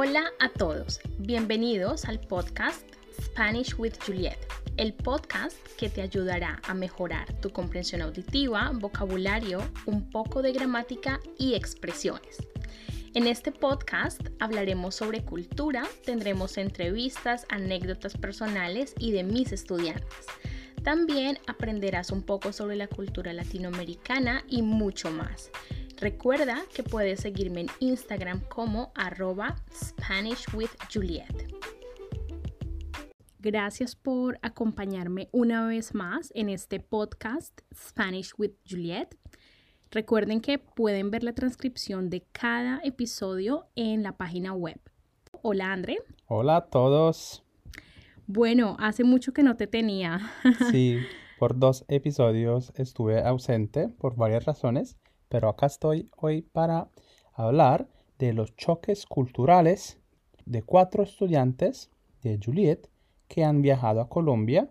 Hola a todos, bienvenidos al podcast Spanish with Juliet, el podcast que te ayudará a mejorar tu comprensión auditiva, vocabulario, un poco de gramática y expresiones. En este podcast hablaremos sobre cultura, tendremos entrevistas, anécdotas personales y de mis estudiantes. También aprenderás un poco sobre la cultura latinoamericana y mucho más. Recuerda que puedes seguirme en Instagram como arroba Spanish with Juliet. Gracias por acompañarme una vez más en este podcast Spanish with Juliet. Recuerden que pueden ver la transcripción de cada episodio en la página web. Hola, André. Hola a todos. Bueno, hace mucho que no te tenía. Sí, por dos episodios estuve ausente por varias razones, pero acá estoy hoy para hablar de los choques culturales de cuatro estudiantes de Juliet que han viajado a Colombia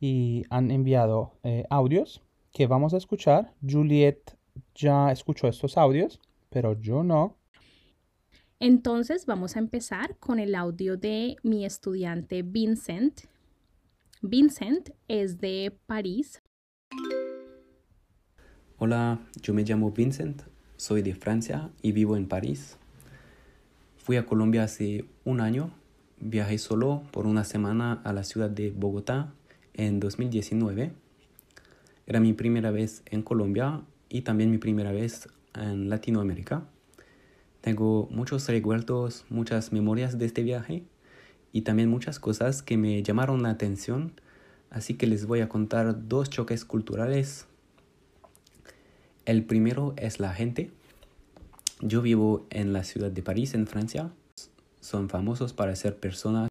y han enviado eh, audios que vamos a escuchar. Juliet ya escuchó estos audios, pero yo no. Entonces vamos a empezar con el audio de mi estudiante Vincent. Vincent es de París. Hola, yo me llamo Vincent, soy de Francia y vivo en París. Fui a Colombia hace un año, viajé solo por una semana a la ciudad de Bogotá en 2019. Era mi primera vez en Colombia y también mi primera vez en Latinoamérica. Tengo muchos recuerdos, muchas memorias de este viaje y también muchas cosas que me llamaron la atención, así que les voy a contar dos choques culturales. El primero es la gente. Yo vivo en la ciudad de París, en Francia. Son famosos para ser personas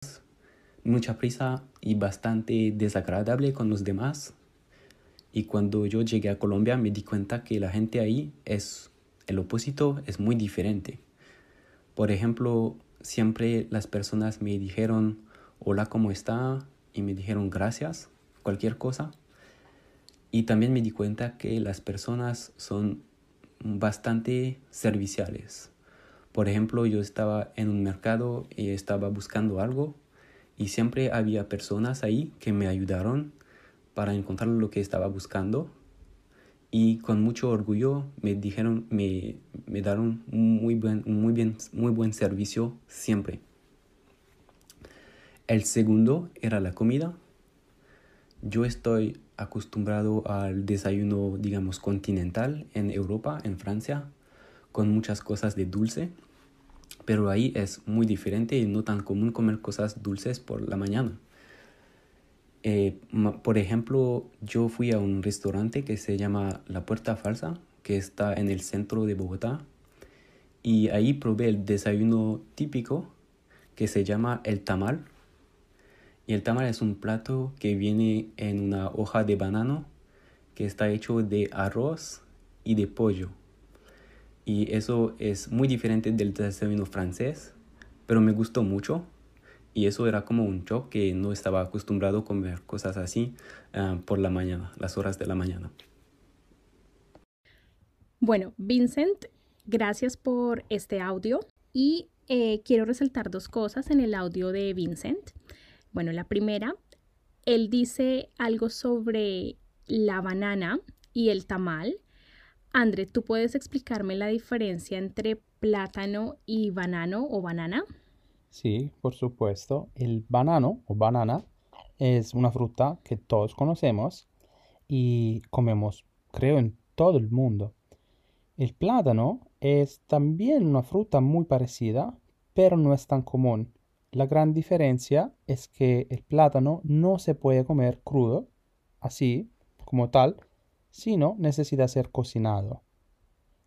mucha prisa y bastante desagradable con los demás. Y cuando yo llegué a Colombia me di cuenta que la gente ahí es el opuesto es muy diferente. Por ejemplo, siempre las personas me dijeron hola, ¿cómo está? Y me dijeron gracias, cualquier cosa. Y también me di cuenta que las personas son bastante serviciales. Por ejemplo, yo estaba en un mercado y estaba buscando algo y siempre había personas ahí que me ayudaron para encontrar lo que estaba buscando y con mucho orgullo me dijeron, me, me dieron muy buen, muy, bien, muy buen servicio siempre. El segundo era la comida. Yo estoy acostumbrado al desayuno, digamos, continental en Europa, en Francia, con muchas cosas de dulce, pero ahí es muy diferente y no tan común comer cosas dulces por la mañana. Eh, por ejemplo, yo fui a un restaurante que se llama La Puerta Falsa, que está en el centro de Bogotá, y ahí probé el desayuno típico que se llama el tamal. Y el tamal es un plato que viene en una hoja de banano que está hecho de arroz y de pollo. Y eso es muy diferente del desayuno francés, pero me gustó mucho y eso era como un shock que no estaba acostumbrado a comer cosas así ah, por la mañana, las horas de la mañana. Bueno, Vincent, gracias por este audio y eh, quiero resaltar dos cosas en el audio de Vincent. Bueno, la primera, él dice algo sobre la banana y el tamal. André, ¿tú puedes explicarme la diferencia entre plátano y banano o banana? Sí, por supuesto. El banano o banana es una fruta que todos conocemos y comemos, creo, en todo el mundo. El plátano es también una fruta muy parecida, pero no es tan común. La gran diferencia es que el plátano no se puede comer crudo, así como tal, sino necesita ser cocinado.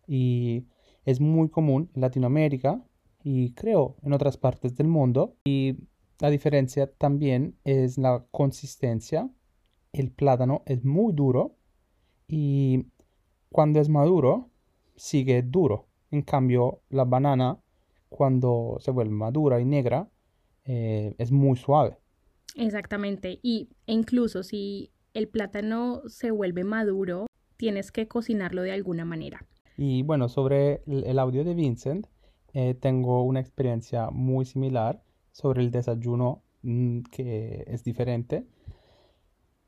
Y es muy común en Latinoamérica y creo en otras partes del mundo. Y la diferencia también es la consistencia. El plátano es muy duro y cuando es maduro sigue duro. En cambio, la banana cuando se vuelve madura y negra eh, es muy suave. Exactamente. Y incluso si el plátano se vuelve maduro, tienes que cocinarlo de alguna manera. Y bueno, sobre el audio de Vincent, eh, tengo una experiencia muy similar sobre el desayuno mm, que es diferente.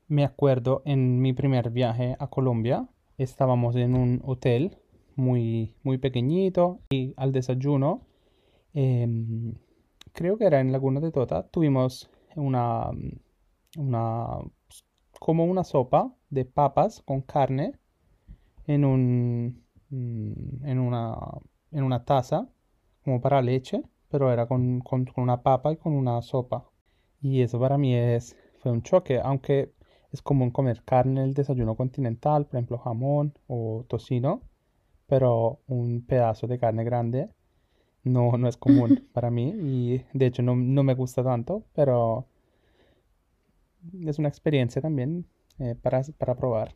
Me acuerdo en mi primer viaje a Colombia, estábamos en un hotel muy, muy pequeñito y al desayuno, em, creo que era en Laguna de Tota, tuvimos una, una, como una sopa de papas con carne en un, mm, en una, en una taza como para leche, pero era con, con, con una papa y con una sopa. Y eso para mí es, fue un choque, aunque es común comer carne en el desayuno continental, por ejemplo jamón o tocino, pero un pedazo de carne grande no, no es común para mí y de hecho no, no me gusta tanto, pero es una experiencia también eh, para, para probar.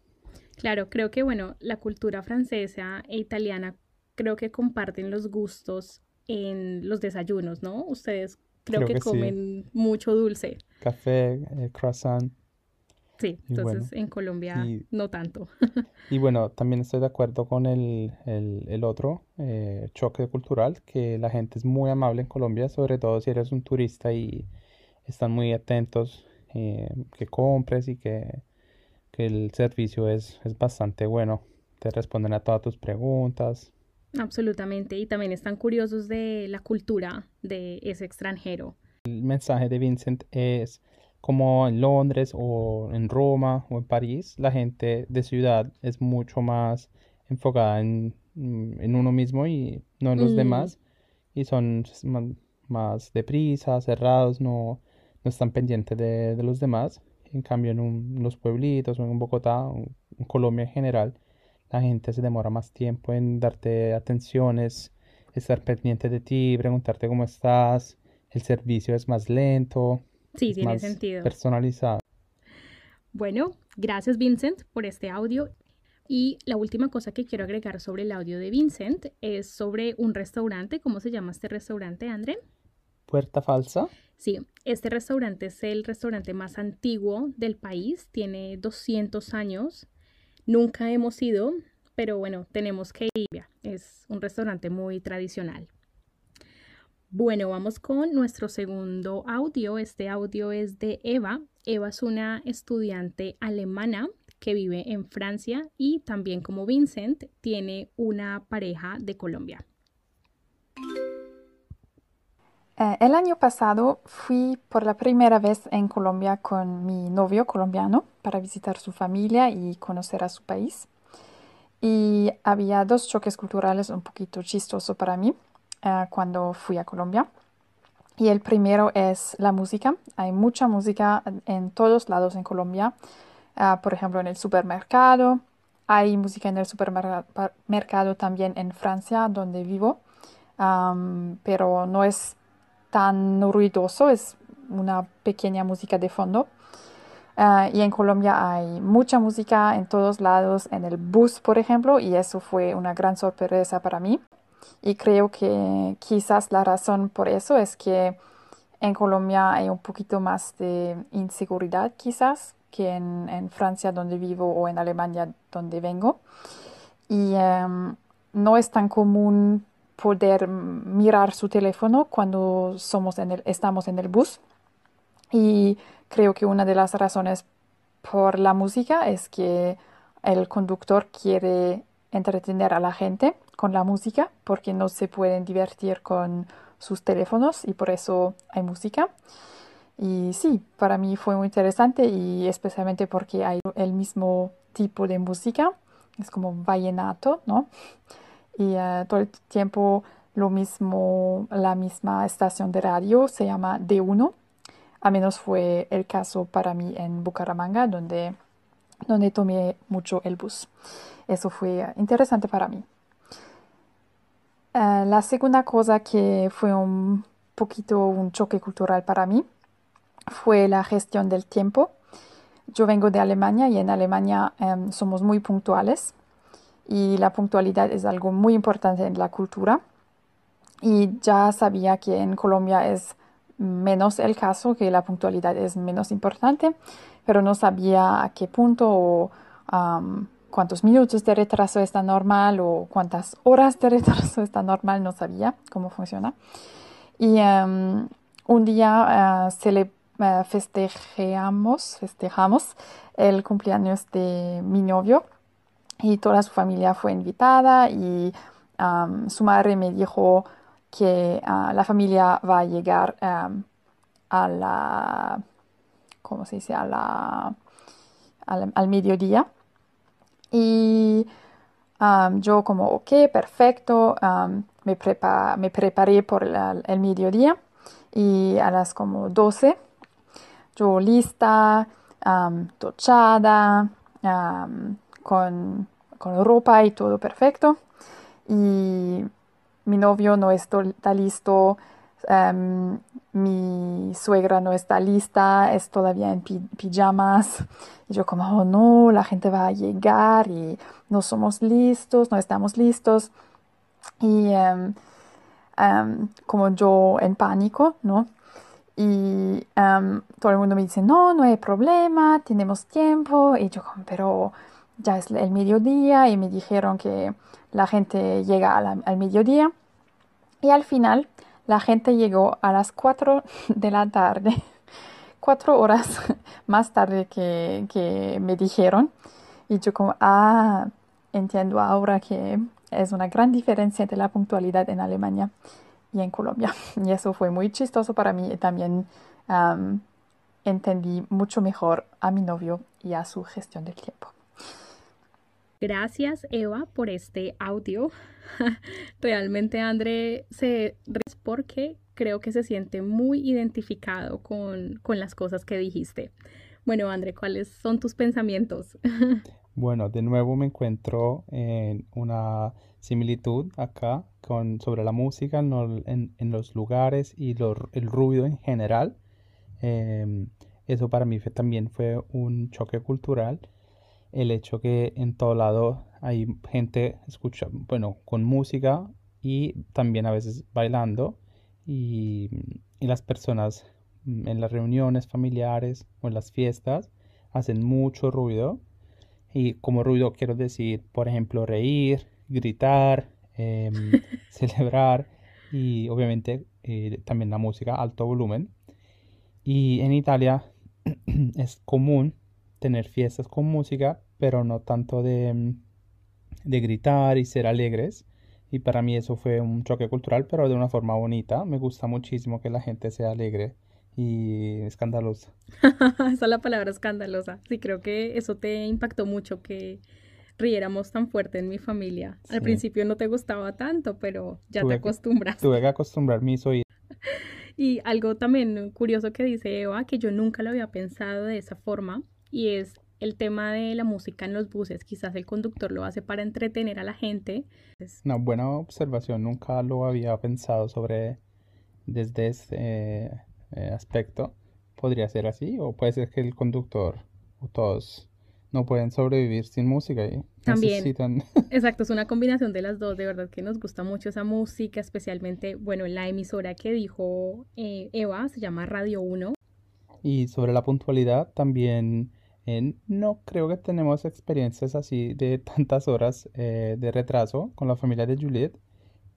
Claro, creo que bueno, la cultura francesa e italiana creo que comparten los gustos en los desayunos, ¿no? Ustedes creo, que, comen mucho dulce. Café, eh, croissant. Sí, entonces en Colombia no tanto. y bueno, también estoy de acuerdo con el, el, el otro eh, choque cultural, que la gente es muy amable en Colombia, sobre todo si eres un turista y están muy atentos eh, que compres y que, que el servicio es, es bastante bueno. Te responden a todas tus preguntas. Absolutamente, y también están curiosos de la cultura de ese extranjero. El mensaje de Vincent es como en Londres o en Roma o en París, la gente de ciudad es mucho más enfocada en, mm, uno mismo y no en los mm. demás. Y son más, deprisa, cerrados, no, no están pendientes de, los demás. En cambio, en, los pueblitos o en Bogotá, o en Colombia en general, la gente se demora más tiempo en darte atenciones, estar pendiente de ti, preguntarte cómo estás. El servicio es más lento. Sí, tiene sentido. Personalizado. Bueno, gracias Vincent por este audio. Y la última cosa que quiero agregar sobre el audio de Vincent es sobre un restaurante. ¿Cómo se llama este restaurante, André? Puerta Falsa. Sí, este restaurante es el restaurante más antiguo del país. Tiene 200 años. Nunca hemos ido, pero bueno, tenemos que ir. Es un restaurante muy tradicional. Bueno, vamos con nuestro segundo audio. Este audio es de Eva. Eva es una estudiante alemana que vive en Francia y también como Vincent tiene una pareja de Colombia. Eh, el año pasado fui por la primera vez en Colombia con mi novio colombiano para visitar su familia y conocer a su país. Y había dos choques culturales un poquito chistosos para mí. Eh, cuando fui a Colombia. Y el primero es la música. Hay mucha música en todos lados en Colombia. Eh, por ejemplo, en el supermercado. Hay música en el supermercado también en Francia, donde vivo. pero no es tan ruidoso, es una pequeña música de fondo. Eh, y en Colombia hay mucha música en todos lados, en el bus, por ejemplo, y eso fue una gran sorpresa para mí. Y creo que quizás la razón por eso es que en Colombia hay un poquito más de inseguridad quizás que en, Francia donde vivo o en Alemania donde vengo. Y em, no es tan común poder mirar su teléfono cuando somos en el, estamos en el bus. Y creo que una de las razones por la música es que el conductor quiere entretener a la gente con la música porque no se pueden divertir con sus teléfonos y por eso hay música. Y sí, para mí fue muy interesante y especialmente porque hay el mismo tipo de música, es como vallenato, ¿no? Y eh, todo el tiempo lo mismo, la misma estación de radio se llama D1, a menos fue el caso para mí en Bucaramanga, donde, donde tomé mucho el bus. Eso fue interesante para mí. Eh, la segunda cosa que fue un poquito un choque cultural para mí fue la gestión del tiempo. Yo vengo de Alemania y en Alemania em, somos muy puntuales y la puntualidad es algo muy importante en la cultura. Y ya sabía que en Colombia es menos el caso, que la puntualidad es menos importante, pero no sabía a qué punto o cuántos minutos de retraso está normal o cuántas horas de retraso está normal, no sabía cómo funciona. Y em, un día se le festejamos, festejamos el cumpleaños de mi novio y toda su familia fue invitada y su madre me dijo que ah, la familia va a llegar a la, ¿cómo se dice? A la, al, mediodía. Y yo como, ok, perfecto, me, me preparé por el mediodía y a las como 12 yo lista, tochada, con, con, ropa y todo perfecto. Y mi novio no está listo, mi suegra no está lista, es todavía en pijamas. Y yo como, oh no, la gente va a llegar y no somos listos, no estamos listos. Y como yo en pánico, ¿no? Y todo el mundo me dice, no, no hay problema, tenemos tiempo. Y yo, pero ya es el mediodía y me dijeron que la gente llega al mediodía. Y al final la gente llegó a las 4 de la tarde, cuatro horas más tarde que, me dijeron. Y yo como, ah, entiendo ahora que es una gran diferencia de la puntualidad en Alemania y en Colombia. Y eso fue muy chistoso para mí y también entendí mucho mejor a mi novio y a su gestión del tiempo. Gracias Eva por este audio. Realmente André se porque creo que se siente muy identificado con, con las cosas que dijiste. Bueno, André, ¿cuáles son tus pensamientos? bueno, de nuevo me encuentro en una similitud acá con, sobre la música en, en, los lugares y el ruido en general. Em, eso para mí también fue un choque cultural. El hecho que en todo lado hay gente escucha, bueno, con música y también a veces bailando y, y las personas mm, en las reuniones familiares o en las fiestas hacen mucho ruido y como ruido quiero decir, por ejemplo, reír, gritar, em, celebrar y obviamente eh, también la música alto volumen. Y en Italia es común tener fiestas con música, pero no tanto de, em, de gritar y ser alegres. Y para mí eso fue un choque cultural, pero de una forma bonita. Me gusta muchísimo que la gente sea alegre y escandalosa. Esa es la palabra escandalosa. Sí, creo que eso te impactó mucho, que riéramos tan fuerte en mi familia. Al principio no te gustaba tanto, pero ya te acostumbras. tuve que acostumbrar mis oídos. Y algo también curioso que dice Eva, que yo nunca lo había pensado de esa forma, y es el tema de la música en los buses. Quizás el conductor lo hace para entretener a la gente. Una buena observación, nunca lo había pensado sobre desde ese eh, aspecto. Podría ser así, o puede ser que el conductor o todos no pueden sobrevivir sin música y También. Exacto, es una combinación de las dos. De verdad que nos gusta mucho esa música, especialmente, bueno, la emisora que dijo eh, Eva se llama Radio 1. Y sobre la puntualidad, también no creo que tenemos experiencias así de tantas horas eh, de retraso con la familia de Juliet,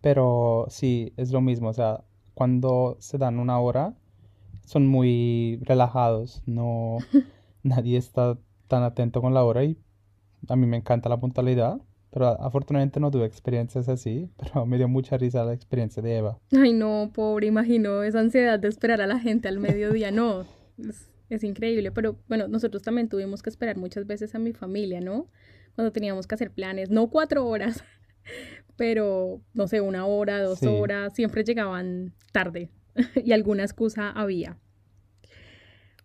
pero sí es lo mismo. O sea, cuando se dan una hora, son muy relajados, no nadie está tan atento con la hora y a mí me encanta la puntualidad. Pero afortunadamente no tuve experiencias así, pero me dio mucha risa la experiencia de Eva. Ay, no, pobre, imagino esa ansiedad de esperar a la gente al mediodía. No, es, increíble. Pero bueno, nosotros también tuvimos que esperar muchas veces a mi familia, ¿no? Cuando teníamos que hacer planes, no cuatro horas, pero no sé, una hora, dos horas, siempre llegaban tarde y alguna excusa había.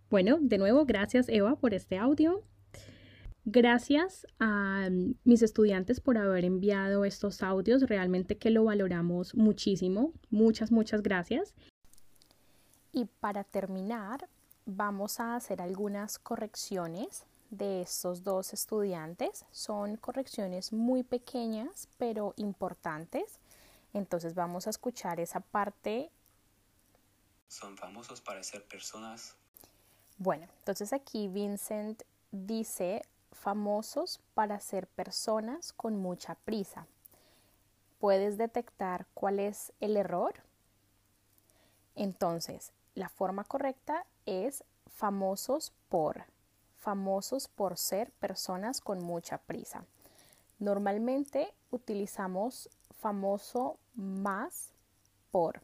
Bueno, de nuevo, gracias Eva por este audio. Gracias a mis estudiantes por haber enviado estos audios, realmente que lo valoramos muchísimo. Muchas, muchas gracias. Y para terminar, vamos a hacer algunas correcciones de estos dos estudiantes. Son correcciones muy pequeñas, pero importantes. Entonces vamos a escuchar esa parte. Son famosos para ser personas. Bueno, entonces aquí Vincent dice famosos para ser personas con mucha prisa. ¿Puedes detectar cuál es el error? Entonces, la forma correcta es famosos por, famosos por ser personas con mucha prisa. Normalmente utilizamos famoso más por,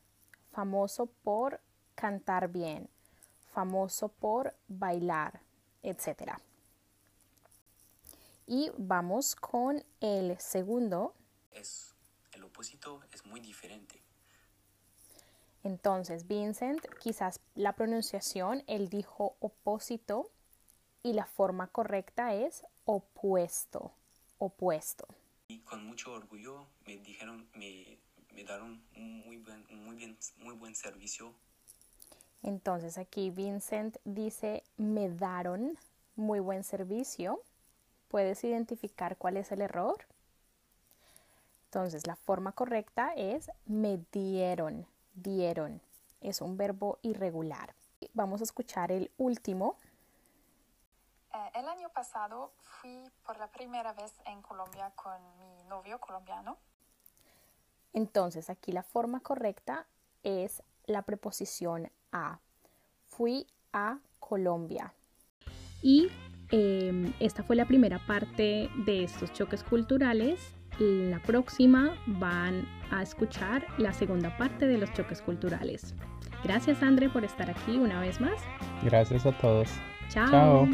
famoso por cantar bien, famoso por bailar, etc. Y vamos con el segundo. Es, el opósito es muy diferente. Entonces, Vincent, quizás la pronunciación, él dijo opósito y la forma correcta es opuesto, opuesto. Y con mucho orgullo me dijeron, me, me dieron un muy buen, muy, bien, muy buen servicio. Entonces aquí Vincent dice, me daron muy buen servicio. ¿Puedes identificar cuál es el error? Entonces la forma correcta es me dieron dieron. Es un verbo irregular. Vamos a escuchar el último. Eh, el año pasado fui por la primera vez en Colombia con mi novio colombiano. Entonces aquí la forma correcta es la preposición a. Fui a Colombia. Y em, esta fue la primera parte de estos choques culturales la próxima van a escuchar la segunda parte de los choques culturales. Gracias, André, por estar aquí una vez más. Gracias a todos. Chao. Chao.